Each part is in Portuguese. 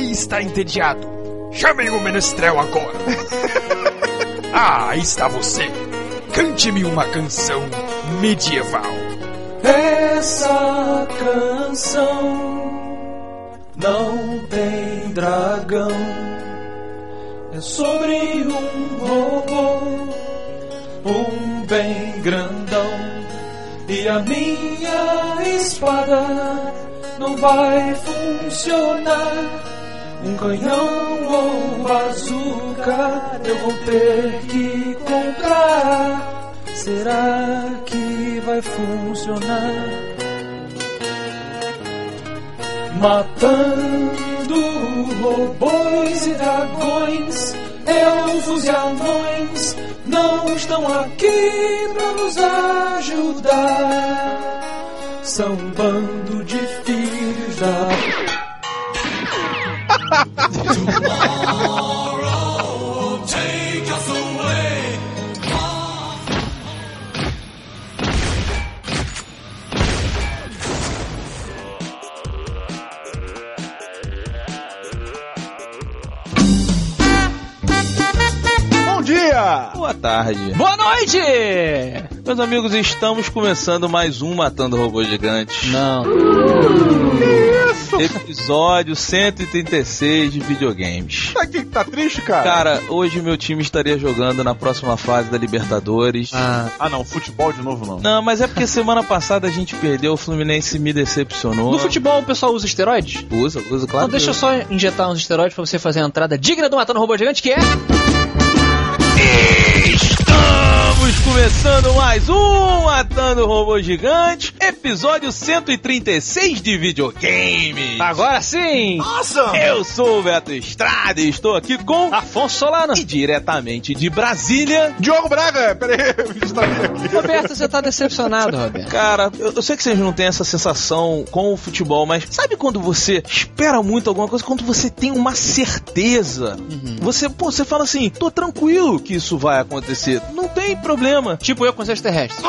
rei está entediado. Chamem o menestrel agora. ah, aí está você. Cante-me uma canção medieval. Essa canção não tem dragão. É sobre um robô, um bem grandão. E a minha espada não vai funcionar. Um canhão ou bazuca eu vou ter que comprar. Será que vai funcionar? Matando robôs e dragões, elfos e anões não estão aqui pra nos ajudar. São um bando de filhos da. Bom dia! Boa tarde. Boa noite! Meus amigos, estamos começando mais um Matando Robôs Gigantes. Não. Episódio 136 de videogames. Tá aqui que tá triste, cara? Cara, hoje meu time estaria jogando na próxima fase da Libertadores. Ah, Ah, não, futebol de novo não. Não, mas é porque semana passada a gente perdeu, o Fluminense me decepcionou. no futebol o pessoal usa esteroides? Usa, usa, claro. Então deixa eu só injetar uns esteroides pra você fazer a entrada digna do Matando Robô Gigante, que é... Estamos começando mais um Matando Robô Gigante, episódio 136 de videogame. Agora sim! Nossa! Eu sou o Beto Estrada e estou aqui com Afonso Solano. e diretamente de Brasília. Diogo Braga! Pera aí, eu me distraí aqui. Roberto, você tá decepcionado, Roberto. Cara, eu, eu sei que vocês não têm essa sensação com o futebol, mas sabe quando você espera muito alguma coisa, quando você tem uma certeza? Você, pô, você fala assim, tô tranquilo que isso vai acontecer, não tem problema. Tipo eu com os extraterrestres.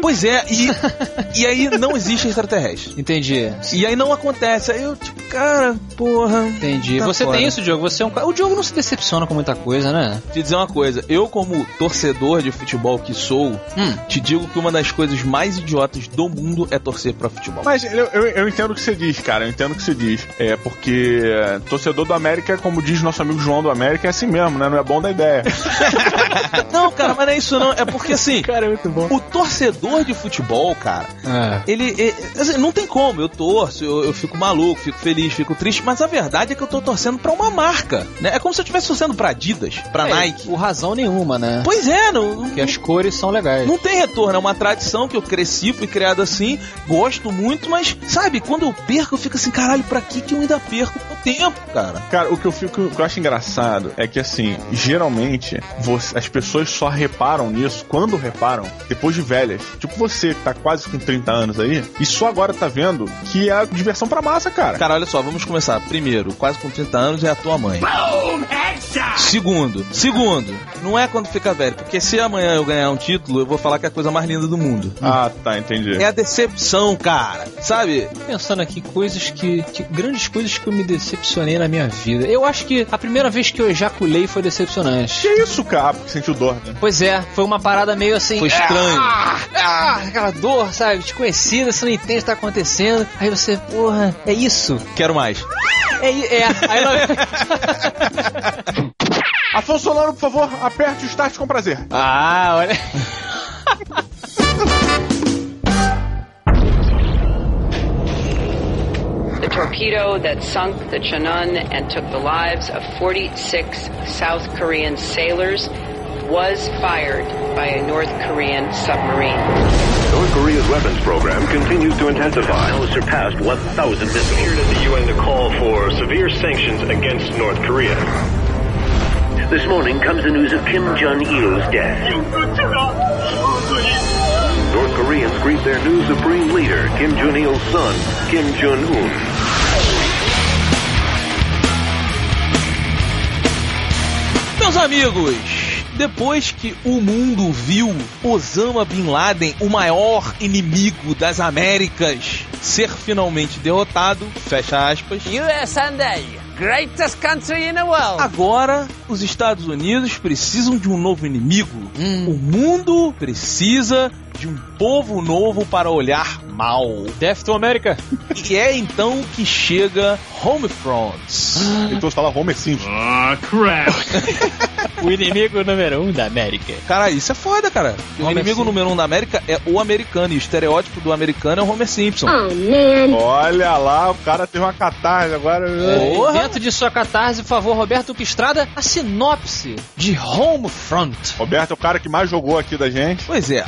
Pois é, e, e aí não existe extraterrestre. Entendi. E aí não acontece. Aí eu, tipo, cara, porra. Entendi. Tá você fora. tem isso, Diogo? Você é um cara... O Diogo não se decepciona com muita coisa, né? Te dizer uma coisa, eu como torcedor de futebol que sou, Hum. te digo que uma das coisas mais idiotas do mundo é torcer pra futebol. Mas eu, eu, eu entendo o que você diz, cara. Eu entendo o que você diz. É porque é, torcedor do América, como diz nosso amigo João do América, é assim mesmo, né? Não é bom da ideia. Não, cara, mas não é isso não. É porque assim, Cara, é muito bom. o torcedor de futebol, cara, É. ele. é- assim, não tem como. Eu torço, eu, eu fico maluco, fico feliz, fico triste, mas a verdade é que eu tô torcendo pra uma marca, né? É como se eu estivesse torcendo pra Adidas, pra É, Nike. Por razão nenhuma, né? Pois é, não, não, Porque as cores são legais. não tem retorno. É uma tradição que eu cresci, fui criado assim, gosto muito, mas, sabe, quando eu perco, eu fico assim, caralho, pra que que eu ainda perco o tempo, cara? Cara, o que eu fico, o que eu acho engraçado é que assim, geralmente você- as pessoas só reparam nisso quando reparam depois de velhas. Tipo você que tá quase com 30 anos aí e só agora tá vendo que é diversão pra massa, cara. Cara, olha só, vamos começar. Primeiro, quase com 30 anos é a tua mãe. Segundo, segundo, não é quando fica velho, porque se amanhã eu ganhar um título, eu vou falar que é a coisa mais linda do mundo. Ah, tá, entendi. É a decepção, cara. Sabe? Pensando aqui, coisas que, que- Grandes coisas que eu me decepcionei na minha vida. Eu acho que a primeira vez que eu ejaculei foi decepcionante. Que isso, cara? Ah, porque sentiu dor, né? Pois é, foi uma parada meio assim. Foi estranho. Ah, ah, aquela dor, sabe? Desconhecida, você não entende o que tá acontecendo. Aí você, porra, é isso. Quero mais. É, é. Aí ela... Afonso Solano, por favor, aperte o start com prazer. ah, olha. the torpedo that sunk the Chunun and took the lives of 46 South Korean sailors was fired by a North Korean submarine. North Korea's weapons program continues to intensify. Now surpassed 1,000 missiles. Appeared at the UN to call for severe sanctions against North Korea. This morning comes the news of Kim Jong-il's death. North Koreans greet their new supreme leader, Kim Jong-il's son, Kim Jong-un. Meus amigos, depois que o mundo viu Osama Bin Laden, o maior inimigo das Américas, ser finalmente derrotado, fecha aspas. USA, greatest country in the world. Agora, os Estados Unidos precisam de um novo inimigo. Hum. O mundo precisa de um povo novo para olhar mal. Death to America. E é então que chega Homefront. Então você fala Homer Simpson. o inimigo número um da América. Cara, isso é foda, cara. O Homer inimigo Simpson. número um da América é o americano. E o estereótipo do americano é o Homer Simpson. Olha lá, o cara teve uma catarse agora. Porra. Dentro de sua catarse, por favor, Roberto Pistrada, a sinopse de Homefront. Roberto é o cara que mais jogou aqui da gente. Pois é.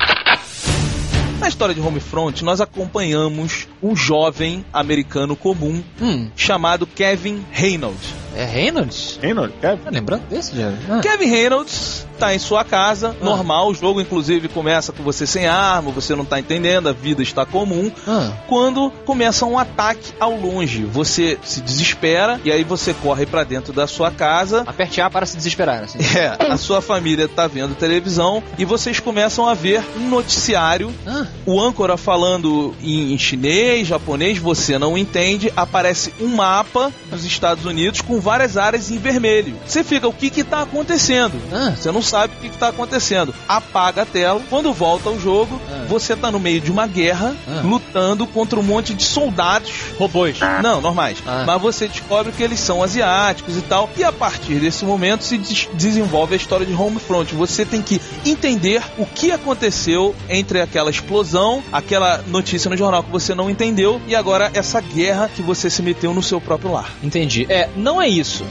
Na história de Homefront, nós acompanhamos um jovem americano comum Hum, chamado Kevin Reynolds. É Reynolds? Reynolds, Kevin? Tá lembrando desse, já? Ah. Kevin Reynolds tá em sua casa, normal, o jogo inclusive começa com você sem arma, você não tá entendendo, a vida está comum. Ah. Quando começa um ataque ao longe, você se desespera e aí você corre pra dentro da sua casa. Aperte A para se desesperar, assim. É, a sua família tá vendo televisão e vocês começam a ver um noticiário Ah, o âncora falando em, em chinês, japonês, você não entende, aparece um mapa dos Estados Unidos com várias áreas em vermelho. Você fica, o que que tá acontecendo? Ah. Você não sabe o que que tá acontecendo. Apaga a tela, quando volta ao jogo, Ah. você tá no meio de uma guerra, Ah. lutando contra um monte de soldados. robôs. Não, normais. Ah. Mas você descobre que eles são asiáticos e tal. E a partir desse momento se des- desenvolve a história de Homefront. Você tem que entender o que aconteceu entre aquela explosão, aquela notícia no jornal que você não entendeu e agora essa guerra que você se meteu no seu próprio lar. Entendi. É, não é isso.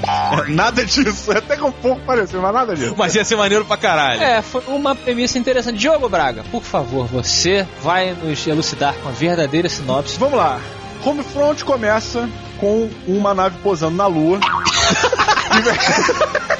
Nada disso. É até que um pouco parecido, mas nada disso. Mas ia ser maneiro pra caralho. É, foi uma premissa interessante. Diogo Braga, por favor, você vai nos elucidar com a verdadeira sinopse. Vamos lá. Homefront começa com uma nave posando na Lua.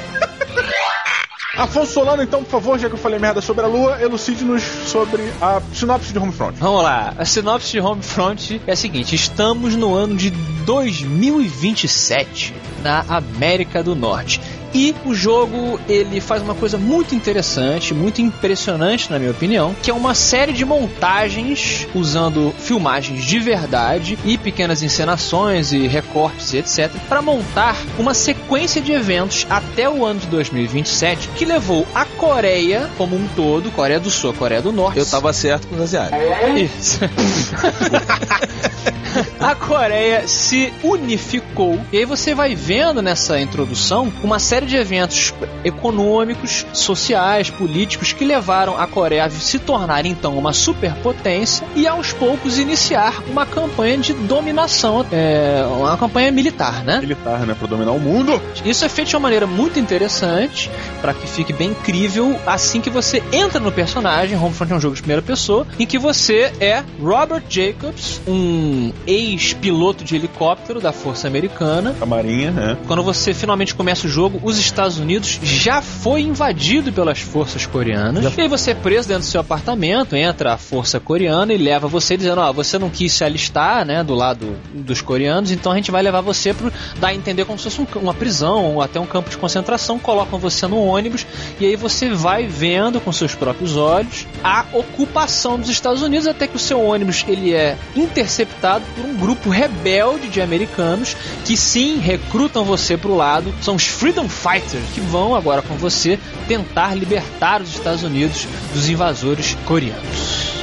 Afonso Solano, então, por favor, já que eu falei merda sobre a Lua, elucide-nos sobre a sinopse de Homefront. Vamos lá, a sinopse de Homefront é a seguinte: estamos no ano de 2027 na América do Norte. E o jogo ele faz uma coisa muito interessante, muito impressionante na minha opinião, que é uma série de montagens usando filmagens de verdade e pequenas encenações e recortes e etc, para montar uma sequência de eventos até o ano de 2027 que levou a Coreia como um todo, Coreia do Sul, Coreia do Norte, Eu tava certo com os asiáticos. isso. a Coreia se unificou. E aí você vai vendo nessa introdução uma série de eventos econômicos, sociais, políticos que levaram a Coreia a se tornar então uma superpotência e aos poucos iniciar uma campanha de dominação, é, uma campanha militar, né? Militar, né? Pra dominar o mundo. Isso é feito de uma maneira muito interessante, para que fique bem incrível assim que você entra no personagem. Homefront é um jogo de primeira pessoa, em que você é Robert Jacobs, um ex-piloto de helicóptero da Força Americana. A Marinha, né? Quando você finalmente começa o jogo, os Estados Unidos já foi invadido pelas forças coreanas. E aí você é preso dentro do seu apartamento, entra a força coreana e leva você dizendo, ó, você não quis se alistar, né, do lado dos coreanos, então a gente vai levar você pro dar a entender como se fosse um- uma prisão ou até um campo de concentração, colocam você no ônibus e aí você vai vendo com seus próprios olhos a ocupação dos Estados Unidos até que o seu ônibus ele é interceptado por um grupo rebelde de americanos que sim recrutam você pro lado, são os Freedom Fighters que vão agora com você tentar libertar os Estados Unidos dos invasores coreanos.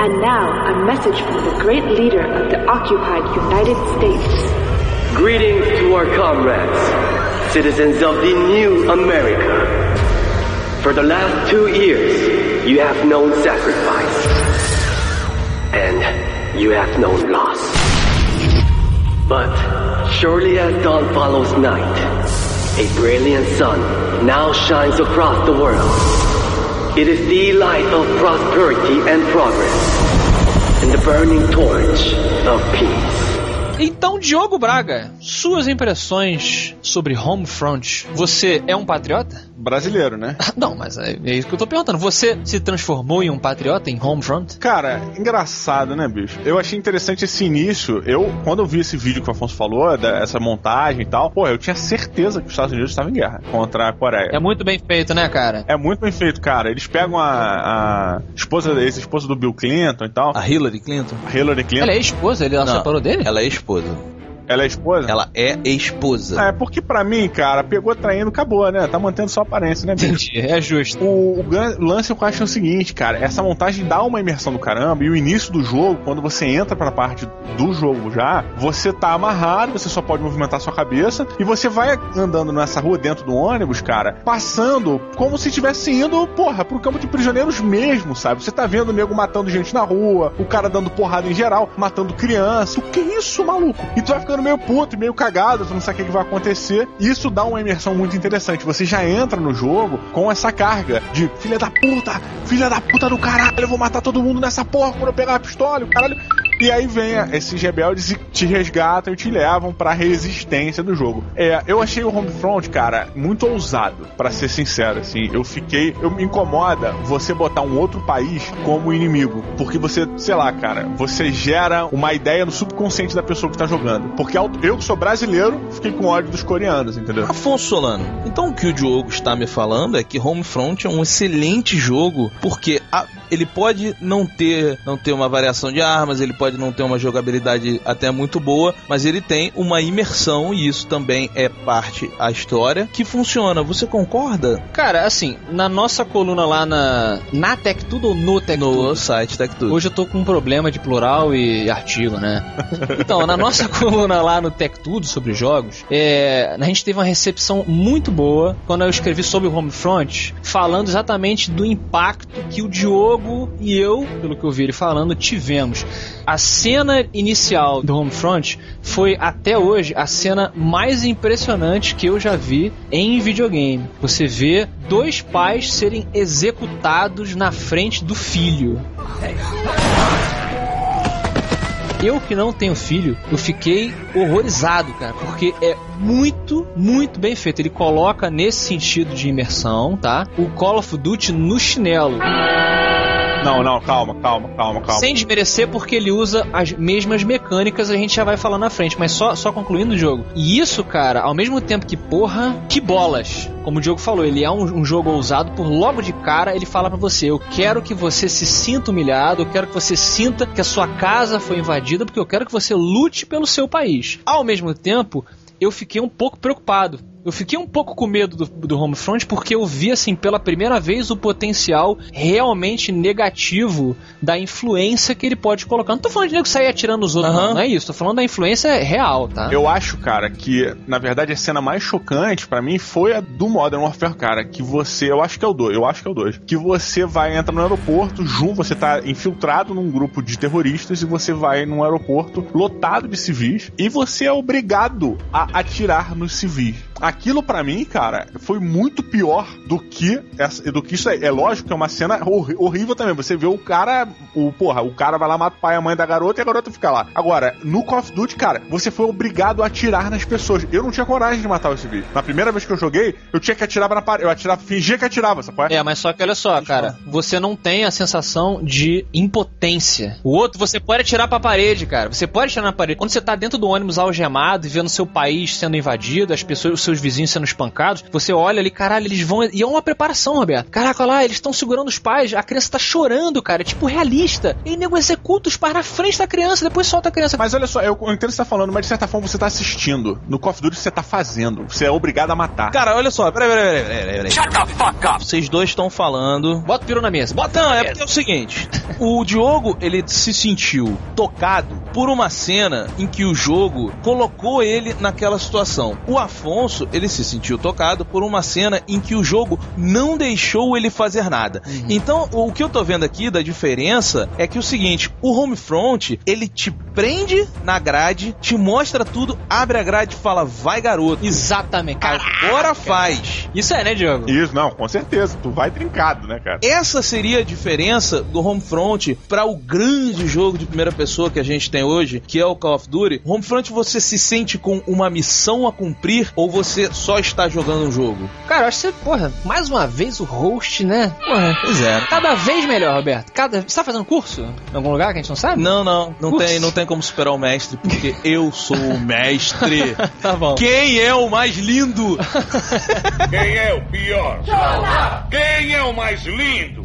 And now, a message from the great leader of the occupied United States. Greetings to our comrades, citizens of the new America. For the last two years, you have known sacrifice. And you have known loss. But surely as dawn follows night, a brilliant sun now shines across the world. It is the light of prosperity and progress, and the burning torch of peace. Então, Diogo Braga, suas impressões sobre Homefront. Você é um patriota? Brasileiro, né? Não, mas é, é isso que eu tô perguntando. Você se transformou em um patriota em Homefront? Cara, engraçado, né, bicho? Eu achei interessante esse início. Eu, quando eu vi esse vídeo que o Afonso falou, dessa montagem e tal, pô, eu tinha certeza que os Estados Unidos estavam em guerra contra a Coreia. É muito bem feito, né, cara? É muito bem feito, cara. Eles pegam a, a esposa, ex-esposa do Bill Clinton e tal. A Hillary Clinton? A Hillary Clinton. Ela é esposa? Ele ela Não, separou dele? Ela é esposa. Ela é esposa? Ela é esposa. É, porque pra mim, cara, pegou traindo, acabou, né? Tá mantendo sua aparência, né, bicho? Entendi, é justo. O, o lance eu acho é o seguinte, cara, essa montagem dá uma imersão do caramba e o início do jogo, quando você entra pra parte do jogo já, você tá amarrado, você só pode movimentar sua cabeça e você vai andando nessa rua dentro do ônibus, cara, passando como se estivesse indo, porra, pro campo de prisioneiros mesmo, sabe? Você tá vendo o nego matando gente na rua, o cara dando porrada em geral, matando criança. O que é isso, maluco? E tu vai ficando meio puto, meio cagado, tu não sabe o que que vai acontecer. Isso dá uma imersão muito interessante. Você já entra no jogo com essa carga de filha da puta, filha da puta do caralho, eu vou matar todo mundo nessa porra quando eu pegar a pistola, o caralho. E aí vem esses rebeldes e te resgatam e te levam pra resistência do jogo. É, eu achei o Homefront, cara, muito ousado, pra ser sincero, assim. Eu fiquei. Eu me incomoda você botar um outro país como inimigo. Porque você, sei lá, cara, você gera uma ideia no subconsciente da pessoa que tá jogando. Porque eu que sou brasileiro, fiquei com ódio dos coreanos, entendeu? Afonso Solano, então o que o Diogo está me falando é que Homefront é um excelente jogo, porque a- ele pode não ter, não ter uma variação de armas, ele pode não ter uma jogabilidade até muito boa, mas ele tem uma imersão e isso também é parte da história que funciona. Você concorda? Cara, assim, na nossa coluna lá na. Na Tech Tudo ou no Tech No Tudo? site Tech Tudo. Hoje eu tô com um problema de plural e artigo, né? Então, na nossa coluna lá no Tech Tudo sobre jogos, é, a gente teve uma recepção muito boa quando eu escrevi sobre o Homefront, falando exatamente do impacto que o Diogo e eu, pelo que eu vi ele falando, tivemos. A cena inicial do Homefront foi até hoje a cena mais impressionante que eu já vi em videogame. Você vê dois pais serem executados na frente do filho. Eu que não tenho filho, eu fiquei horrorizado, cara, porque é muito, muito bem feito. Ele coloca nesse sentido de imersão, tá? O Call of Duty no chinelo. Não, não, calma, calma, calma, calma. Sem desmerecer, porque ele usa as mesmas mecânicas, a gente já vai falar na frente, mas só, só concluindo o jogo. E isso, cara, ao mesmo tempo que, porra, que bolas. Como o Diogo falou, ele é um, um jogo ousado, por logo de cara ele fala pra você: eu quero que você se sinta humilhado, eu quero que você sinta que a sua casa foi invadida, porque eu quero que você lute pelo seu país. Ao mesmo tempo, eu fiquei um pouco preocupado. Eu fiquei um pouco com medo do, do Homefront porque eu vi, assim, pela primeira vez o potencial realmente negativo da influência que ele pode colocar. Não tô falando de nego sair atirando nos outros, Aham. não, não é isso. Tô falando da influência real, tá? Eu acho, cara, que na verdade a cena mais chocante pra mim foi a do Modern Warfare, cara, que você, eu acho que é o 2, eu acho que é o 2, que você vai entrar no aeroporto, junto, você tá infiltrado num grupo de terroristas e você vai num aeroporto lotado de civis e você é obrigado a atirar nos civis. Aquilo pra mim, cara, foi muito pior do que essa, do que isso aí. É lógico que é uma cena horrível também. Você vê o cara, o porra, o cara vai lá mata o pai e a mãe da garota e a garota fica lá. Agora, no Call of Duty, cara, você foi obrigado a atirar nas pessoas. Eu não tinha coragem de matar os civis. Na primeira vez que eu joguei, eu tinha que atirar na parede. Eu atirava, fingia que atirava, sabe? É, mas só que olha só, cara, você não tem a sensação de impotência. O outro, você pode atirar pra parede, cara. Você pode atirar na parede. Quando você tá dentro do ônibus algemado e vendo seu país sendo invadido, as pessoas, seus vizinhos sendo espancados, você olha ali, caralho, eles vão. E é uma preparação, Roberto. Caraca, olha lá, eles estão segurando os pais, a criança tá chorando, cara. É tipo realista. E nego executa os pais na frente da criança, depois solta a criança. Mas olha só, eu eu entendo o que você tá falando, mas de certa forma você tá assistindo. No Call of Duty você tá fazendo. Você é obrigado a matar. Cara, olha só, peraí, peraí, peraí, peraí, peraí. Shut the fuck up! Vocês dois estão falando. Bota o piru na mesa. Bota Não, é porque é o seguinte: o Diogo, ele se sentiu tocado por uma cena em que o jogo colocou ele naquela situação. O Afonso, ele se sentiu tocado por uma cena em que o jogo não deixou ele fazer nada. Então, o que eu tô vendo aqui da diferença é que o seguinte: o Homefront, ele te prende na grade, te mostra tudo, abre a grade e fala, vai garoto. Exatamente. Agora faz. Isso é, né, Diogo? Isso, não, com certeza. Tu vai trincado, né, cara? Essa seria a diferença do Homefront para o grande jogo de primeira pessoa que a gente tem hoje, que é o Call of Duty. Homefront você se sente com uma missão a cumprir ou você você só está jogando um jogo? Cara, eu acho que você, porra, mais uma vez o host, né? Porra, Pois é. cada vez melhor, Roberto. Cada... Você tá fazendo curso? Em algum lugar que a gente não sabe? Não, não, não tem, não tem como superar o mestre, porque eu sou o mestre. Tá bom. Quem é o mais lindo? Quem é o pior? Quem é o mais lindo?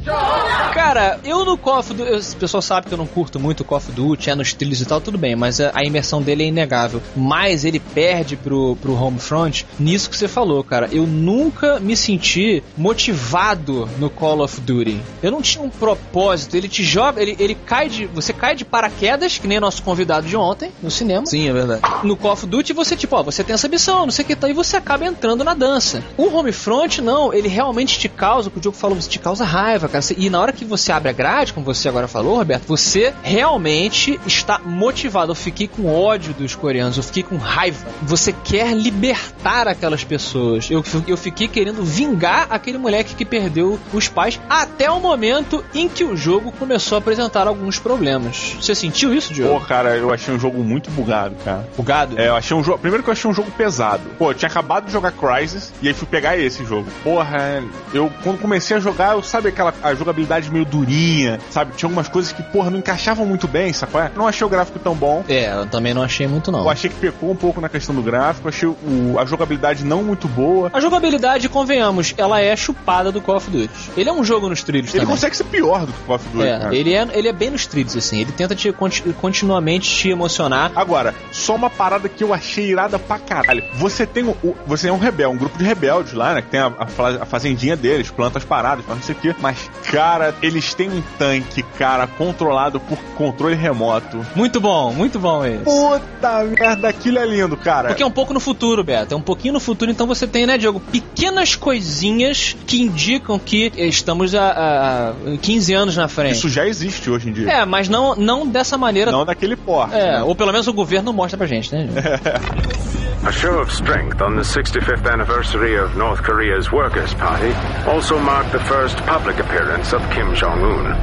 Cara, eu no Call of Duty, o pessoal sabe que eu não curto muito o Call of Duty, é nos trilhos e tal, tudo bem, mas a, a imersão dele é inegável. Mas ele perde pro, pro Homefront nisso que você falou, cara. Eu nunca me senti motivado no Call of Duty. Eu não tinha um propósito. Ele te joga, ele, ele cai de. Você cai de paraquedas, que nem nosso convidado de ontem, no cinema. Sim, é verdade. No Call of Duty você, tipo, ó, você tem essa missão, não sei o que, tá, e você acaba entrando na dança. O Homefront, não, ele realmente te causa, o que o Diogo falou, você te causa raiva, cara. E na hora que você abre a grade, como você agora falou, Roberto, você realmente está motivado. Eu fiquei com ódio dos coreanos, eu fiquei com raiva. Você quer libertar aquelas pessoas. Eu, eu fiquei querendo vingar aquele moleque que perdeu os pais até o momento em que o jogo começou a apresentar alguns problemas. Você sentiu isso, Pô, Diogo? cara, eu achei um jogo muito bugado, cara. Bugado? É, eu achei um jogo. Primeiro que eu achei um jogo pesado. Pô, eu tinha acabado de jogar Crysis e aí fui pegar esse jogo. Porra, eu quando comecei a jogar, eu sabe aquela a jogabilidade meio durinha, sabe? Tinha algumas coisas que, porra, não encaixavam muito bem, sacou? É? Não achei o gráfico tão bom. É, eu também não achei muito não. Eu achei que pecou um pouco na questão do gráfico, achei o- a jogabilidade não muito boa. A jogabilidade, convenhamos, ela é chupada do Call of Duty. Ele é um jogo nos trilhos Ele também. consegue ser pior do que o Call of Duty, É, cara. ele é, ele é bem nos trilhos, assim. Ele tenta te, conti- continuamente te emocionar. Agora, só uma parada que eu achei irada pra caralho. Você tem o, o- você é um rebel, um grupo de rebeldes lá, né? Que tem a, a fa- a fazendinha deles, planta as paradas, faz não sei o quê. Mas, cara, eles têm um tanque, cara, controlado por controle remoto. Muito bom, muito bom esse. Puta merda, aquilo é lindo, cara. Porque é um pouco no futuro, Beto. É um pouquinho no futuro, então você tem, né, Diogo, pequenas coisinhas que indicam que estamos a, a- a 15 anos na frente. Isso já existe hoje em dia. É, mas não, não dessa maneira. Não daquele porte. É, né? ou pelo menos o governo mostra pra gente, né? A show of strength on the 65th anniversary of North Korea's Workers' Party also marked the first public appearance of Kim Jong un.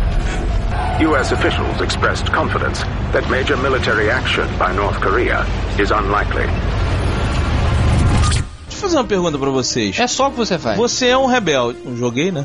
U.S. officials expressed confidence that major military action by North Korea is unlikely. Deixa eu fazer uma pergunta pra vocês. É só o que você faz. Você é um rebelde. Não joguei, né?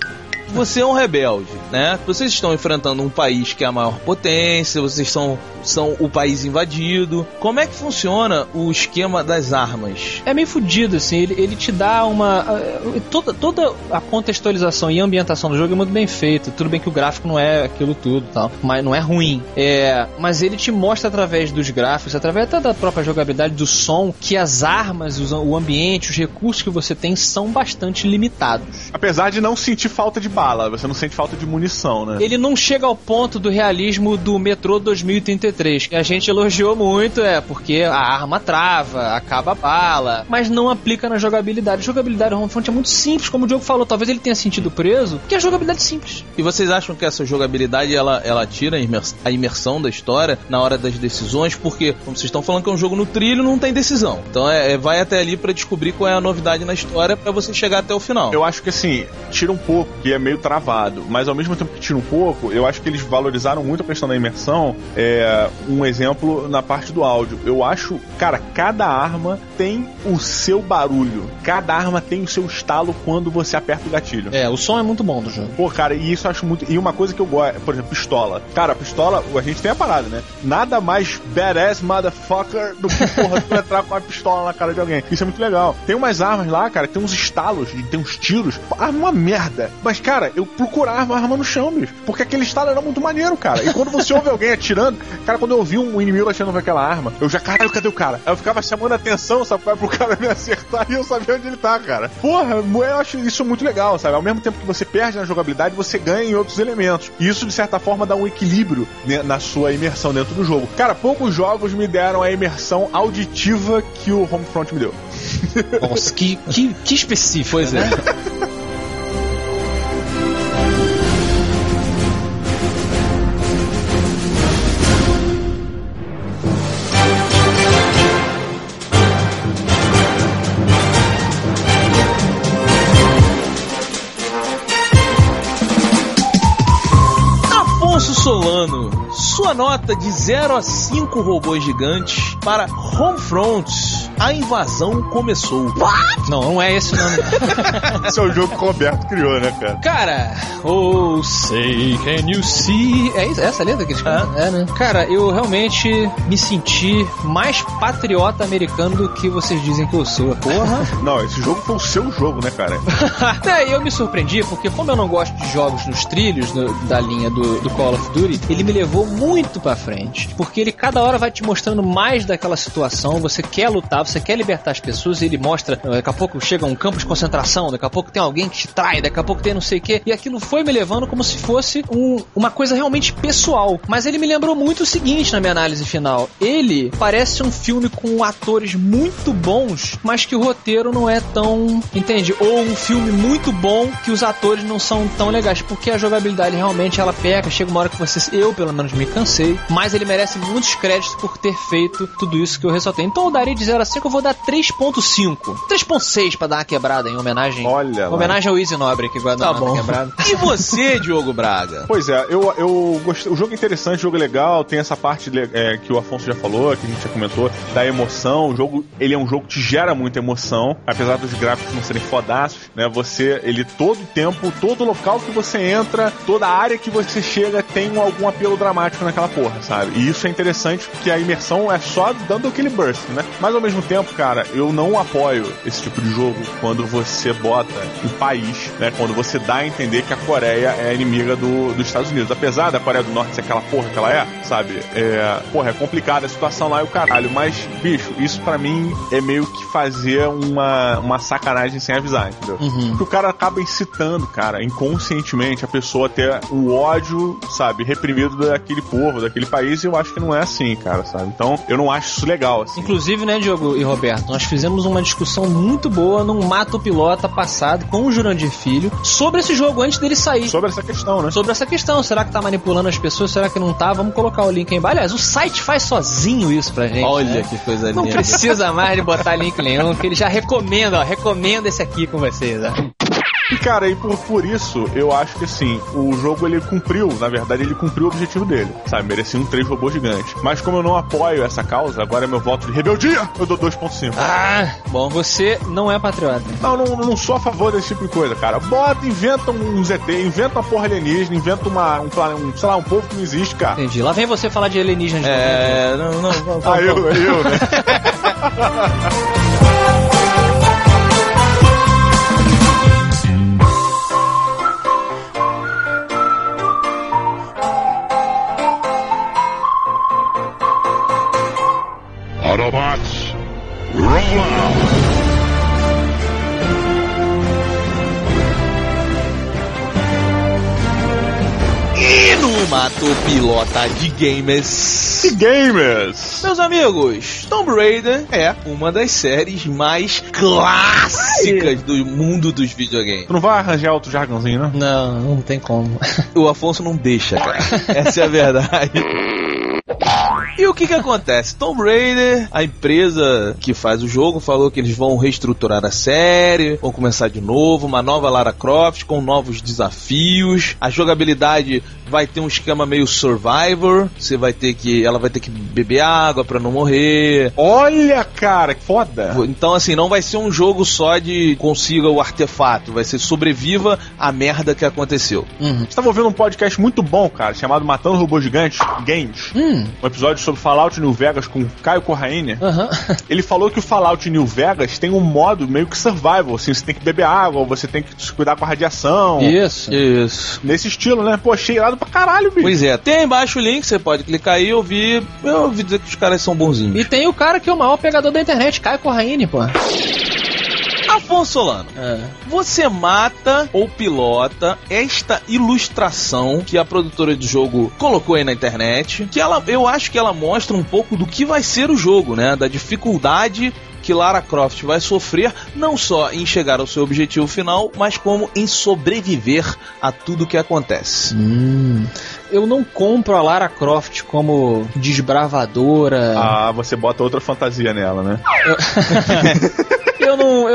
Você é um rebelde, né? Vocês estão enfrentando um país que é a maior potência, vocês são, são o país invadido. Como é que funciona o esquema das armas? É meio fudido, assim, ele, ele te dá uma. uh, Toda, toda a contextualização e ambientação do jogo é muito bem feito. Tudo bem que o gráfico não é aquilo tudo tal, mas não é ruim. É, mas ele te mostra através dos gráficos, através até da própria jogabilidade do som, que as armas, o ambiente, os recursos que você tem são bastante limitados. Apesar de não sentir falta de bala, você não sente falta de munição, né? Ele não chega ao ponto do realismo do Metrô 2033, que a gente elogiou muito, é, porque a arma trava, acaba a bala, mas não aplica na jogabilidade. A jogabilidade do Homefront é muito simples, como o Diogo falou, talvez ele tenha sentido preso, que é a jogabilidade simples. E vocês acham que essa jogabilidade ela, ela tira a imers- a imersão da história na hora das decisões? Porque, como vocês estão falando que é um jogo no trilho, não tem decisão. Então é, é- vai até ali pra descobrir qual é a novidade na história pra você chegar até o final. Eu acho que assim, tira um pouco, que é meio travado, mas ao mesmo tempo que tira um pouco, eu acho que eles valorizaram muito a questão da imersão. É, um exemplo na parte do áudio. Eu acho, cara, cada arma tem o seu barulho. Cada arma tem o seu estalo quando você aperta o gatilho. É, o som é muito bom do jogo. Pô, cara, e isso eu acho muito. E uma coisa que eu gosto, por exemplo, pistola. Cara, a pistola, a gente tem a parada, né? Nada mais badass motherfucker do que, porra, tu entrar com uma pistola na cara de alguém. Isso é muito legal. Tem umas armas lá, cara, tem uns estalos, tem uns tiros. Arma é uma merda. Mas, cara, eu procuro arma, arma no chão, bicho. Porque aquele estalo era muito maneiro, cara. E quando você ouve alguém atirando, cara, quando eu ouvi um inimigo atirando com aquela arma, eu já, caralho, cadê o cara? Aí eu ficava chamando a atenção, sabe, pro cara me acertar e eu sabia onde ele tá, cara. Porra, eu acho isso muito legal, sabe? Ao mesmo tempo que você perde na jogabilidade, você ganha em outros elementos. E isso, de certa forma, dá um equilíbrio né, na sua imersão dentro do jogo. Cara, poucos jogos me deram a imersão auditiva que o Homefront me deu. Nossa, que, que, que específico. Pois é. Solano, sua nota de 0 a 5 robôs gigantes para Homefront A invasão começou. Não, não é esse o nome. Esse é o jogo que o Roberto criou, né, cara? Cara, oh say can you see? É isso, é essa a letra que eles cantam? É, né? Cara, eu realmente me senti mais patriota americano do que vocês dizem que eu sou. Porra. Não, esse jogo foi o seu jogo, né, cara? é, eu me surpreendi porque como eu não gosto de jogos nos trilhos no- da linha do, do Call of Duty, ele me levou muito pra frente. Porque ele cada hora vai te mostrando mais daquela situação, você quer lutar, você quer libertar as pessoas, e ele mostra, eh, daqui a pouco chega um campo de concentração, daqui a pouco tem alguém que te trai, daqui a pouco tem não sei o que, e aquilo foi me levando como se fosse um- uma coisa realmente pessoal. Mas ele me lembrou muito o seguinte na minha análise final. Ele parece um filme com atores muito bons, mas que o roteiro não é tão. Entende? Ou um filme muito bom que os atores não são tão legais. Porque a jogabilidade realmente ela peca. Chega uma hora que você. Eu, pelo menos, me cansei. Mas ele merece muitos créditos por ter feito tudo isso que eu ressaltei. Então eu daria de 0 a 5, eu vou dar 3.5. 3.6 pra dar uma quebrada em homenagem. Olha lá. Homenagem ao Easy Nobre que guarda Tá uma bom. quebrada. E você, Diogo Braga? Pois é, eu, eu gostei. O jogo é interessante, o jogo é legal, tem essa parte é, que o Afonso já falou, que a gente já comentou, da emoção. O jogo, ele é um jogo que te gera muita emoção, apesar dos gráficos não serem fodaços, né? Você, ele todo tempo, todo local que você entra, toda área que você chega tem um- algum apelo dramático naquela porra, sabe? E isso é interessante porque a imersão é só dando aquele burst, né? Mas ao mesmo tempo, cara, eu não apoio esse tipo de jogo quando você bota o país, né? Quando você dá a entender que a Coreia é inimiga do, dos Estados Unidos. Apesar da Coreia do Norte ser aquela porra que ela é, sabe? É, porra, é complicada a situação lá e o caralho. Mas, bicho, isso pra mim é meio que fazer uma, uma sacanagem sem avisar, entendeu? Porque o cara acaba incitando, cara, inconscientemente a pessoa a ter o ódio, sabe, reprimido daquele povo, daquele país, e eu acho que não é assim, cara, sabe? Então, eu não acho isso legal, assim. Inclusive, né, Diogo e Roberto, nós fizemos uma discussão muito boa num Mato Pilota passado com o Jurandir Filho sobre esse jogo antes dele sair. Sobre essa questão, né? Sobre essa questão, será que tá manipulando as pessoas? Será que não tá? Vamos colocar o link aí embaixo. Aliás, o site faz sozinho isso pra gente. Olha né? que coisa Não linda. precisa mais de botar link nenhum, que ele já recomenda, ó. Recomenda esse aqui com vocês, ó. E cara, e por, por isso, eu acho que assim, o jogo ele cumpriu, na verdade, ele cumpriu o objetivo dele, sabe? Merecia um 3 robôs gigantes. Mas como eu não apoio essa causa, agora é meu voto de rebeldia, eu dou 2.5. Ah, bom, você não é patriota. Não, não, não sou a favor desse tipo de coisa, cara. Bota, inventa um ZT, inventa uma porra alienígena, inventa uma, um, um, sei lá, um povo que não existe, cara. Entendi. Lá vem você falar de alienígenas de novo, né, É, não, não, vamos, Ah, eu, eu, né? roll out! E no Mato Pilota de Gamers. Que gamers! Meus amigos, Tomb Raider é uma das séries mais clássicas do mundo dos videogames. Tu não vai arranjar outro jargãozinho, né? Não, não tem como. O Afonso não deixa, cara. Essa é a verdade. E o que que acontece? Tomb Raider, a empresa que faz o jogo, falou que eles vão reestruturar a série, vão começar de novo, uma nova Lara Croft com novos desafios. A jogabilidade vai ter um esquema meio Survivor, você vai ter que, ela vai ter que beber água pra não morrer. Olha, cara, que foda! Então, assim, não vai ser um jogo só de consiga o artefato, vai ser sobreviva a merda que aconteceu. Estava ouvindo um podcast muito bom, cara, chamado Matando Robôs Gigantes Games. Hum. Um episódio sobre Fallout New Vegas com Caio Corraine. Aham. Ele falou que o Fallout New Vegas tem um modo meio que survival, assim, você tem que beber água, você tem que se cuidar com a radiação. Isso. Isso. Nesse estilo, né? Pô, achei irado pra caralho, bicho. Pois é, tem aí embaixo o link, você pode clicar aí e ouvir. Eu ouvi dizer que os caras são bonzinhos. E tem o cara que é o maior pegador da internet, Caio Corraine, pô. Afonso Solano, É. você mata ou pilota esta ilustração que a produtora do jogo colocou aí na internet, que ela, eu acho que ela mostra um pouco do que vai ser o jogo, né? Da dificuldade que Lara Croft vai sofrer não só em chegar ao seu objetivo final, mas como em sobreviver a tudo que acontece. Hum. Eu não compro a Lara Croft como desbravadora. Ah, você bota outra fantasia nela, né? Eu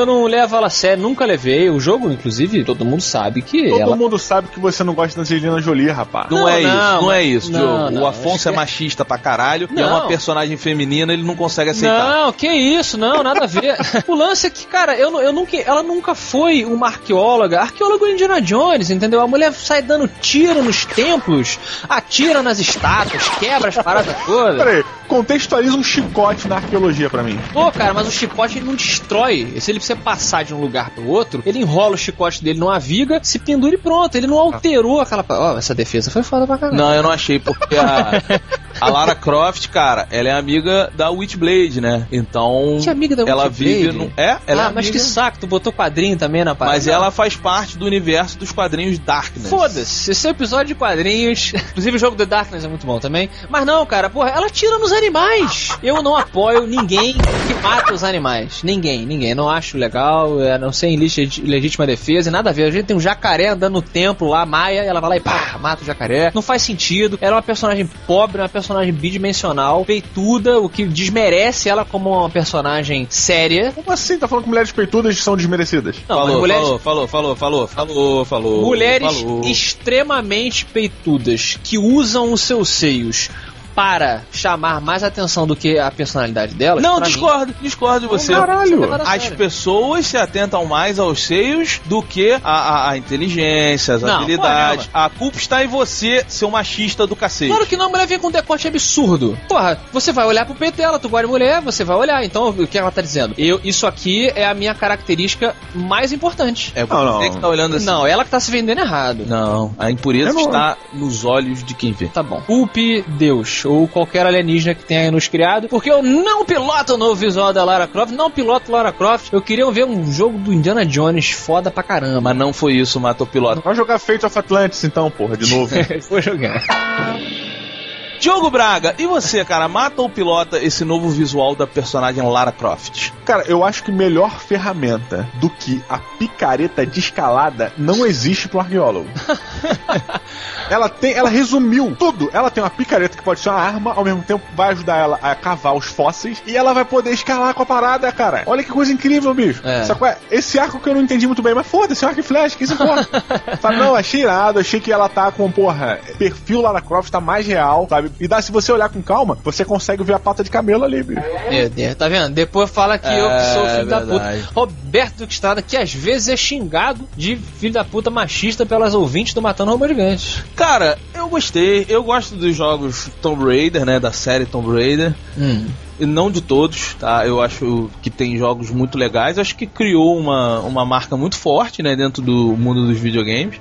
eu não levo ela a sério, nunca levei. O jogo, inclusive, todo mundo sabe que Todo ela. mundo sabe que você não gosta da Angelina Jolie, rapaz. Não, Não, é não, isso, não é isso, não, Diogo. não, o Afonso é machista pra caralho e é uma personagem feminina, ele não consegue aceitar. Não, que isso, não, nada a ver. o lance é que, cara, eu, eu nunca, ela nunca foi uma arqueóloga. Arqueólogo é Indiana Jones, entendeu? A mulher sai dando tiro nos templos, atira nas estátuas, quebra as paradas todas. Peraí, contextualiza um chicote na arqueologia pra mim. Pô, cara, mas o chicote ele não destrói. Se ele precisa passar de um lugar pro outro, ele enrola o chicote dele numa viga, se pendura e pronto. Ele não alterou aquela. Ó, essa defesa foi foda pra caralho. Não, eu não achei, porque a, a Lara Croft, cara, ela é amiga da Witchblade, né? Então. Que amiga da Ela Witchblade? vive no. É, ela ah, é mas amiga- que saco, tu botou quadrinho também na parada. Mas ela faz parte do universo dos quadrinhos Darkness. Foda-se, esse é um episódio de quadrinhos. Inclusive o jogo The Darkness é muito bom também. Mas não, cara, porra, ela tira nos animais. Eu não apoio ninguém que mata os animais. Ninguém, ninguém. Não acho legal, é, não sei em legí- legítima defesa e nada a ver. A gente tem um jacaré andando no templo lá, Maia, e ela vai lá e pá, mata o jacaré. Não faz sentido. Ela é uma personagem pobre, uma personagem bidimensional, peituda, o que desmerece ela como uma personagem séria. Como assim? Tá falando que mulheres peitudas são desmerecidas? Não, Falou, mulheres, falou, falou, falou, falou, falou, falou. Mulheres falou. extremamente peitudas que usam os seus seios para chamar mais atenção do que a personalidade delas. Não, pra mim, discordo, discordo de você. Caralho! A As pessoas se atentam mais aos seios do que a, a- a inteligência, as Não, habilidades. A culpa está em você, seu machista do cacete. Claro que não, a mulher vem com um decote absurdo. Porra, você vai olhar pro peito dela, tu gosta de mulher, você vai olhar. Então, o que ela tá dizendo? Eu, isso aqui é a minha característica mais importante. É você Não, não. que tá olhando assim. Não, ela que tá se vendendo errado. Não, a impureza não- está nos olhos de quem vê. Tá bom. Culpe Deus ou qualquer alienígena que tenha aí nos criado, porque eu não piloto o novo visual da Lara Croft, não piloto Lara Croft. Eu queria ver um jogo do Indiana Jones foda pra caramba. Mas não foi isso, matou o piloto. Vai jogar Fate of Atlantis então, porra, de novo. Vou jogar. Diogo Braga, e você, cara, mata ou pilota esse novo visual da personagem Lara Croft? Cara, eu acho que melhor ferramenta do que a picareta de escalada não existe pro arqueólogo. ela tem, ela resumiu tudo. Ela tem uma picareta que pode ser uma arma, ao mesmo tempo vai ajudar ela a cavar os fósseis e ela vai poder escalar com a parada, cara. Olha que coisa incrível, bicho. É. É, Esse arco que eu não entendi muito bem, mas foda-se, é arco e flecha, que isso importa. sabe, não, achei irado, achei que ela tá com, porra, perfil Lara Croft tá mais real, sabe? E dá, se você olhar com calma, você consegue ver a pata de camelo ali, bicho. Meu Deus, tá vendo? Depois fala que eu que sou É, filho da verdade. puta. Roberto Duque Estrada, que às vezes é xingado de filho da puta machista pelas ouvintes do Matando Robô Gigante. Cara, eu gostei. Eu gosto dos jogos Tomb Raider, né? Da série Tomb Raider. Hum. E Não de todos, tá? Eu acho que tem jogos muito legais. Acho que criou uma, uma marca muito forte, né? Dentro do mundo dos videogames.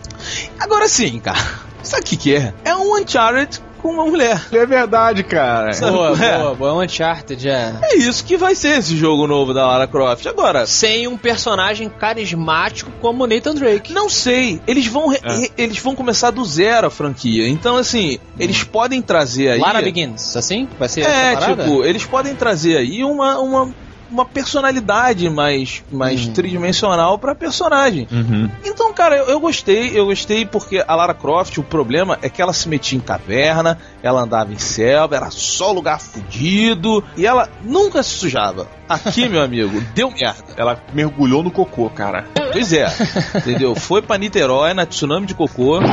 Agora sim, cara. Sabe o que, que é? É um Uncharted com uma mulher. É verdade, cara. Boa, é? boa, boa. Uncharted, é. É isso que vai ser esse jogo novo da Lara Croft. Agora, Sem um personagem carismático como o Nathan Drake. Não sei. Eles vão, É. re- eles vão começar do zero a franquia. Então, assim, eles podem trazer aí. Lara Begins, assim? Vai ser É, essa parada? tipo, eles podem trazer aí uma, uma, uma personalidade mais, mais Hum. tridimensional pra personagem. Uhum. Então, cara, eu, eu gostei, eu gostei porque a Lara Croft, o problema é que ela se metia em caverna, ela andava em selva, era só lugar fudido e ela nunca se sujava. Aqui, meu amigo, deu merda. Ela mergulhou no cocô, cara. Pois é, entendeu? Foi pra Niterói, na tsunami de cocô.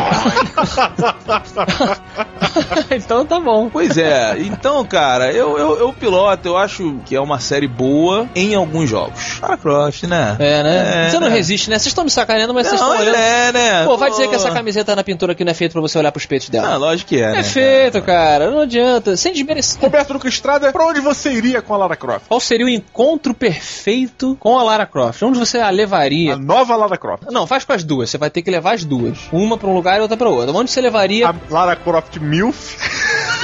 então tá bom. Pois é, então, cara, eu, eu, eu piloto, eu acho que é uma série boa em alguns jogos. Lara Croft, né? É, né? É, você não né? resiste, né? Vocês estão me sacaneando, mas vocês Não, estão olhando. é, né? Pô, vai dizer Pô. que essa camiseta na pintura aqui não é feita pra você olhar pros peitos dela. Ah, lógico que é, né? é feito, cara. Não adianta. Sem desmerecer. Roberto Duque Estrada, pra onde você iria com a Lara Croft? Qual seria o encontro perfeito com a Lara Croft? Onde você a levaria? A nova Lara Croft. Não, faz com as duas. Você vai ter que levar as duas. Uma pra um lugar e outra pra outro. Onde você levaria? A Lara Croft Milf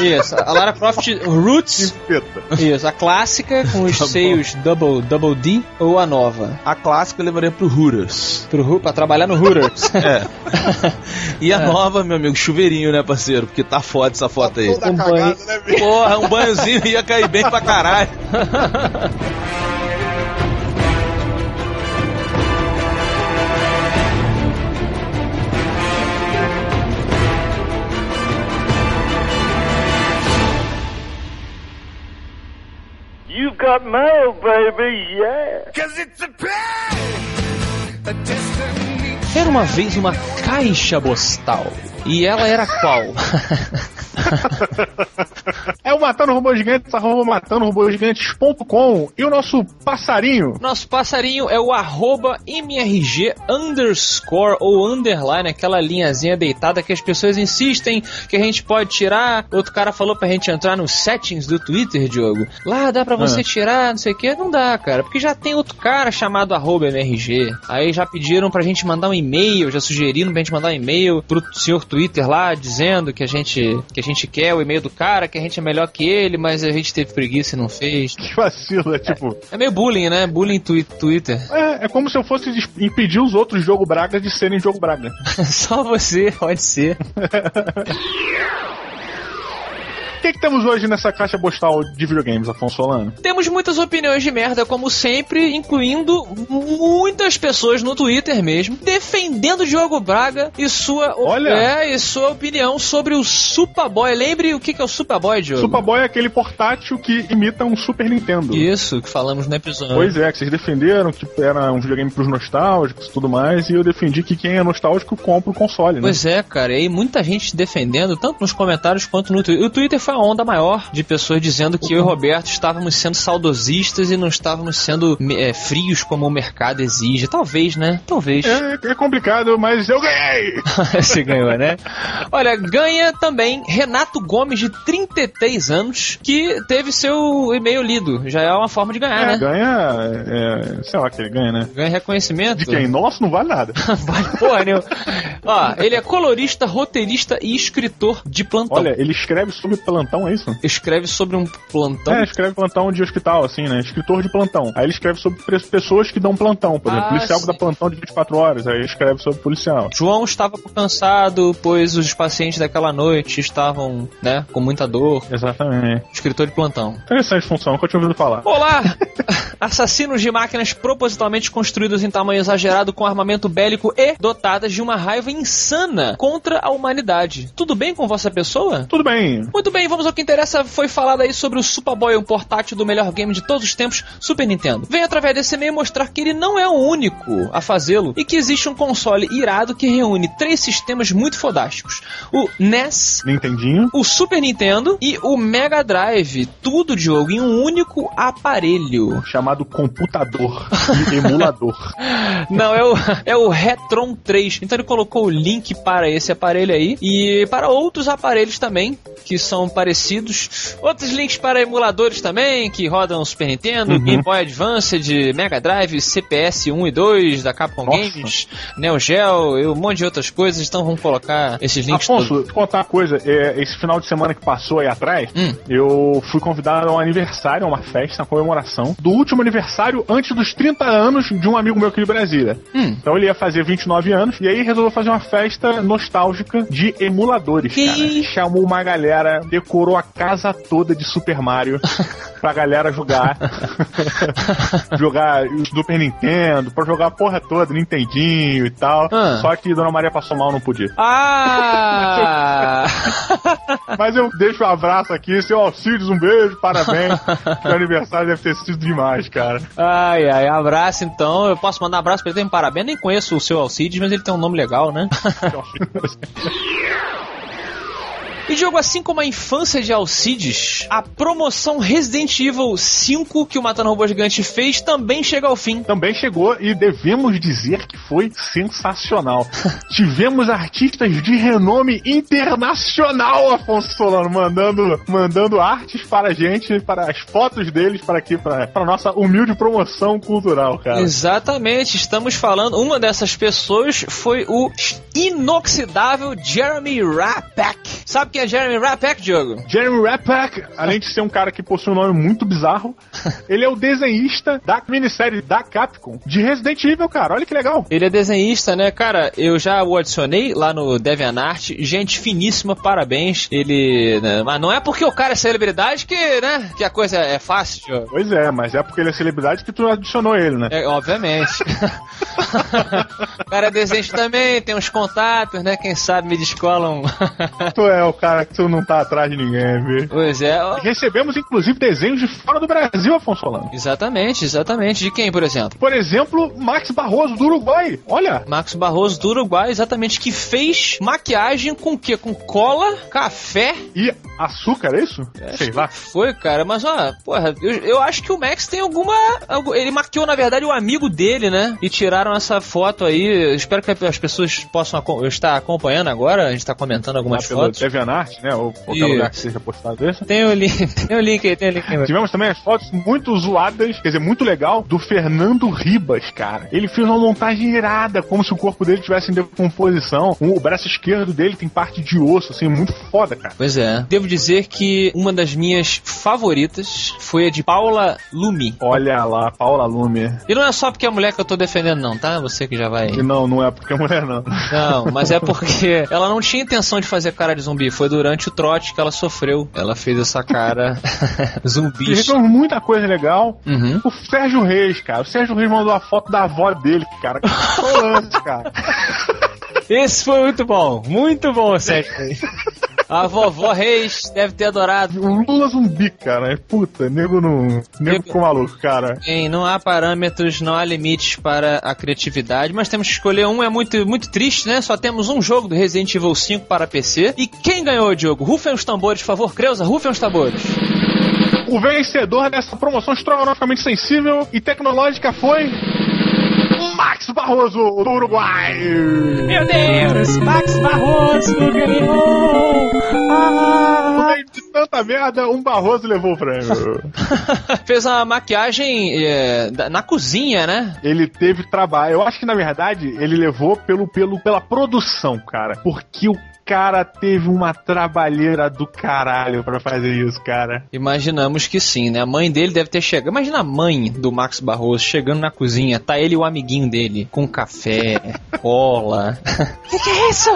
Isso, a Lara Croft Roots. Isso, a clássica com os Tá bom. seios double, double D ou a nova? A clássica eu levaria pro Hooters. Pro, pra trabalhar no Hooters. É. E a nova, meu amigo, chuveirinho, né, parceiro? Porque tá foda essa foto aí. Toda Um cagada, banho. né? Porra, um banhozinho ia cair bem pra caralho. Got mail, baby, yeah. Era uma vez uma caixa postal. E ela era qual? É o Matando Robôs Gigantes, arroba matandorobôsgigantes.com e o nosso passarinho. Nosso passarinho é o arroba MRG underscore ou underline, aquela linhazinha deitada que as pessoas insistem que a gente pode tirar. Outro cara falou pra gente entrar nos settings do Twitter, Diogo. Lá dá pra você Ah. tirar, não sei o que. Não dá, cara, porque já tem outro cara chamado arroba MRG. Aí já pediram pra gente mandar um e-mail, já sugeriram pra gente mandar um e-mail pro senhor Twitter lá, dizendo que a gente, que a gente quer o e-mail do cara, que a gente é melhor que ele, mas a gente teve preguiça e não fez. Que vacilo, é tipo. É meio bullying, né? Bullying twi Twitter. É, é como se eu fosse impedir os outros Jogo Braga de serem Jogo Braga. Só você pode ser. O que, que temos hoje nessa caixa postal de videogames, Afonso Solano? Temos muitas opiniões de merda, como sempre, incluindo muitas pessoas no Twitter mesmo, defendendo o Diogo Braga e sua, Olha! é, e sua opinião sobre o Superboy. Lembre o que que é o Superboy, Diogo? Superboy é aquele portátil que imita um Super Nintendo. Isso, que falamos no episódio. Pois é, que vocês defenderam que era um videogame pros nostálgicos e tudo mais, e eu defendi que quem é nostálgico compra o console, né? Pois é, cara, e muita gente defendendo, tanto nos comentários quanto no Twitter. O Twitter foi a onda maior de pessoas dizendo que eu e Roberto estávamos sendo saudosistas e não estávamos sendo é, frios como o mercado exige. Talvez, né? Talvez. É, é complicado, mas eu ganhei! Você ganhou, né? Olha, ganha também Renato Gomes, de 33 anos, que teve seu e-mail lido. Já é uma forma de ganhar, É, né? ganha. É, sei lá que ele ganha, né? Ganha reconhecimento. De quem? Nosso não vale nada. Vale porra nenhuma. Ó, ele é colorista, roteirista e escritor de plantão. Olha, ele escreve sobre plantão, é isso? Escreve sobre um plantão. É, escreve plantão de hospital, assim, né? Escritor de plantão. Aí ele escreve sobre pessoas que dão plantão, por exemplo. Ah, policial que sim. dá plantão de 24 horas, aí ele escreve sobre policial. João estava cansado, pois os pacientes daquela noite estavam, né, com muita dor. Exatamente. Escritor de plantão. Interessante função, nunca tinha ouvido falar. Olá! Assassinos de máquinas propositalmente construídos em tamanho exagerado com armamento bélico e dotadas de uma raiva insana contra a humanidade. Tudo bem com vossa pessoa? Tudo bem. Muito bem, vamos ao que interessa. Foi falado aí sobre o Superboy, um portátil do melhor game de todos os tempos, Super Nintendo. Venho através desse e-mail mostrar que ele não é o único a fazê-lo e que existe um console irado que reúne três sistemas muito fodásticos: o NES, Nintendinho. o Super Nintendo e o Mega Drive. Tudo, Diogo, em um único aparelho. Chamado computador e emulador. Não, é o, é o Retron 3. Então ele colocou o link para esse aparelho aí e para outros aparelhos também que são parecidos. Outros links para emuladores também que rodam Super Nintendo, Game Boy Advance, de Mega Drive, CPS 1 e 2 da Capcom Nossa. Games, Neo Geo e um monte de outras coisas. Então vamos colocar esses links todos. Afonso, te contar uma coisa. é, esse final de semana que passou aí atrás, Hum. eu fui convidado a um aniversário, a uma festa, uma comemoração, do último aniversário antes dos 30 anos de um amigo meu aqui de Brasília. Hum. Então ele ia fazer 29 anos, e aí resolveu fazer uma festa nostálgica de emuladores, Que cara. Chamou uma galera, decorou a casa toda de Super Mario pra galera jogar. jogar o Super Nintendo, pra jogar a porra toda, Nintendinho e tal. Ah. Só que Dona Maria passou mal, não podia. Ah! Mas eu deixo um abraço aqui, seu Alcides, um beijo, parabéns. Seu aniversário deve ter sido demais, cara. Ai, ai, abraço então. Eu posso mandar um abraço pra ele, tem um parabéns. Nem conheço o seu Alcides, mas ele tem um nome legal, né? E Diogo, assim como a infância de Alcides, a promoção Resident Evil 5 que o Matando Robô Gigante fez também chega ao fim. Também chegou e devemos dizer que foi sensacional. Tivemos artistas de renome internacional, Afonso Solano, mandando, mandando artes para a gente, para as fotos deles, para aqui, para, para nossa humilde promoção cultural, cara. Exatamente, estamos falando. Uma dessas pessoas foi o inoxidável Jeremy Rapek. Sabe quem é Jeremy Rapek, Diogo? Jeremy Rapek, além de ser um cara que possui um nome muito bizarro, ele é o desenhista da minissérie da Capcom de Resident Evil, cara. Olha que legal. Ele é desenhista, né, cara? Eu já o adicionei lá no DeviantArt. Gente finíssima, parabéns. Ele. né, mas não é porque o cara é celebridade que, né? Que a coisa é fácil, Diogo. Pois é, mas é porque ele é celebridade que tu adicionou ele, né? É, obviamente. o cara é desenhista também, tem uns contatos, né? Quem sabe me descolam. Tu é o cara que tu não tá atrás de ninguém, viu? Pois é. Recebemos, inclusive, desenhos de fora do Brasil, Afonso Solano. Exatamente, exatamente. De quem, por exemplo? Por exemplo, Max Barroso, do Uruguai. Olha. Max Barroso, do Uruguai, exatamente, que fez maquiagem com o quê? Com cola, café... E açúcar, é isso? É, Sei lá. Foi, cara, mas ó, porra, eu, eu acho que o Max tem alguma... Ele maquiou, na verdade, o amigo dele, né? E tiraram essa foto aí. Espero que as pessoas possam estar acompanhando agora. A gente tá comentando algumas ah, fotos. DeviantArt, né? Ou qualquer lugar que seja postado isso. Tem o link, tem o link aí, tem o link aí. Tivemos também as fotos muito zoadas, quer dizer, muito legal, do Fernando Ribas, cara. Ele fez uma montagem irada, como se o corpo dele tivesse em decomposição. O braço esquerdo dele tem parte de osso, assim, muito foda, cara. Pois é. Devo dizer que uma das minhas favoritas foi a de Paula Lumi. Olha lá, Paula Lumi. E não é só porque é mulher que eu tô defendendo, não, tá? Você que já vai. Não, não é porque é mulher, não. Não, mas é porque ela não tinha intenção de fazer cara de zumbi. Foi durante o trote que ela sofreu. Ela fez essa cara zumbi. Recebeu muita coisa legal. Uhum. O Sérgio Reis, cara. O Sérgio Reis mandou a foto da avó dele, cara. Que cara. Esse foi muito bom. Muito bom, Sérgio Reis. A vovó Reis deve ter adorado. O Lula zumbi, cara. É puta, nego não. Nego ficou maluco, cara. Bem, não há parâmetros, não há limites para a criatividade, mas temos que escolher um. É muito, muito triste, né? Só temos um jogo do Resident Evil 5 para PC. E quem ganhou, Diogo? Rufem os tambores, por favor. Creuza, rufem os tambores. O vencedor dessa promoção estrogonoficamente sensível e tecnológica foi. Max Barroso, do Uruguai! Meu Deus! Max Barroso ganhou! Ah! No meio de tanta merda, um Barroso levou o prêmio. Fez uma maquiagem é, na cozinha, né? Ele teve trabalho. Eu acho que, na verdade, ele levou pelo, pelo, pela produção, cara. Porque o cara teve uma trabalheira do caralho para fazer isso, cara. Imaginamos que sim, né? A mãe dele deve ter chegado. Imagina a mãe do Max Barroso chegando na cozinha, tá ele e o amiguinho dele, com café, cola. que que é isso?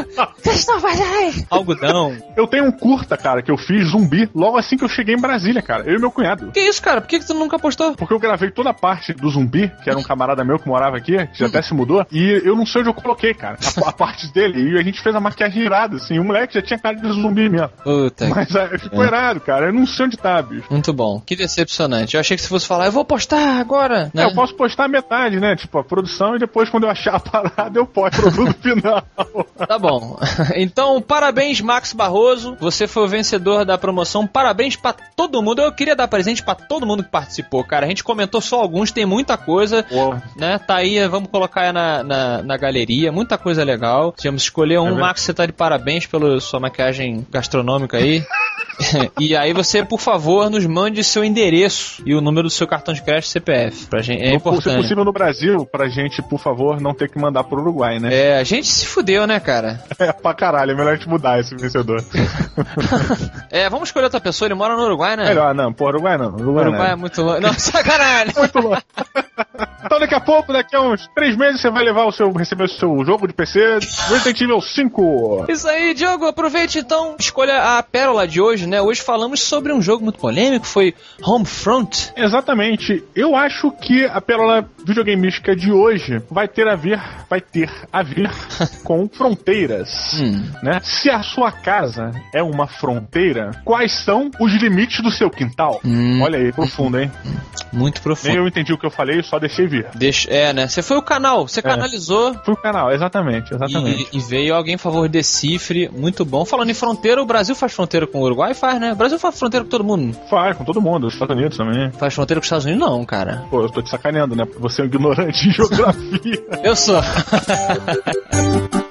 Que estão fazendo aí? Algodão. Eu tenho um curta, cara, que eu fiz zumbi logo assim que eu cheguei em Brasília, cara. Eu e meu cunhado. Que isso, cara? Por que, que tu nunca postou? Porque eu gravei toda a parte do zumbi, que era um camarada meu que morava aqui, que já até se mudou, e eu não sei onde eu coloquei, cara, a, a parte dele. E a gente fez a maquiagem irada, assim. O moleque já tinha cara de zumbi mesmo. Puta. Mas é, ficou é. irado, cara. Eu não sei onde tá, bicho. Muito bom. Que decepcionante. Eu achei que se fosse falar, eu vou postar agora. Né? É, eu posso postar metade, né? Tipo, a produção e depois, quando eu achar a parada, eu posto o produto final. Tá bom. Então, parabéns, Max Barroso. Você foi o vencedor da promoção. Parabéns para todo mundo. Eu queria dar presente para todo mundo que participou, cara. A gente comentou só alguns, tem muita coisa. Né? Tá aí, vamos colocar na, na, na galeria. Muita coisa legal. Tivemos escolher um. É Max, você tá de parabéns pela sua maquiagem gastronômica aí. e aí você, por favor, nos mande seu endereço e o número do seu cartão de crédito CPF. Pra gente, é no, importante. Se possível no Brasil, pra gente, por favor, não ter que mandar pro Uruguai, né? É, a gente se fudeu, né, cara? É, pra caralho, é melhor a gente mudar esse vencedor. é, vamos escolher outra pessoa, ele mora no Uruguai, né? Melhor, não, pô, Uruguai não. Uruguai, Uruguai não. é muito longe. Não, sacanagem! muito longe. Então daqui a pouco, daqui a uns três meses, você vai levar o seu, receber o seu jogo de PC Resident Evil 5. Isso aí, Diogo, aproveite então, escolha a pérola de hoje, né? Hoje falamos sobre um jogo muito polêmico, foi Homefront. Exatamente. Eu acho que a pérola videogameística de hoje vai ter a ver, vai ter a ver com fronteiras, hum. né? Se a sua casa é uma fronteira, quais são os limites do seu quintal? Hum. Olha aí, profundo, hein? Muito profundo. Nem eu entendi o que eu falei, só deixei vir. Deixa, é, né? Você foi o canal, você é. canalizou. Foi o canal, exatamente, exatamente. E, e, veio alguém a favor muito bom. Falando em fronteira, o Brasil faz fronteira com o Uruguai? Faz, né? O Brasil faz fronteira com todo mundo. Faz, com todo mundo, os Estados Unidos também. Faz fronteira com os Estados Unidos, não, cara. Pô, eu tô te sacaneando, né? Você é um ignorante em geografia. eu sou.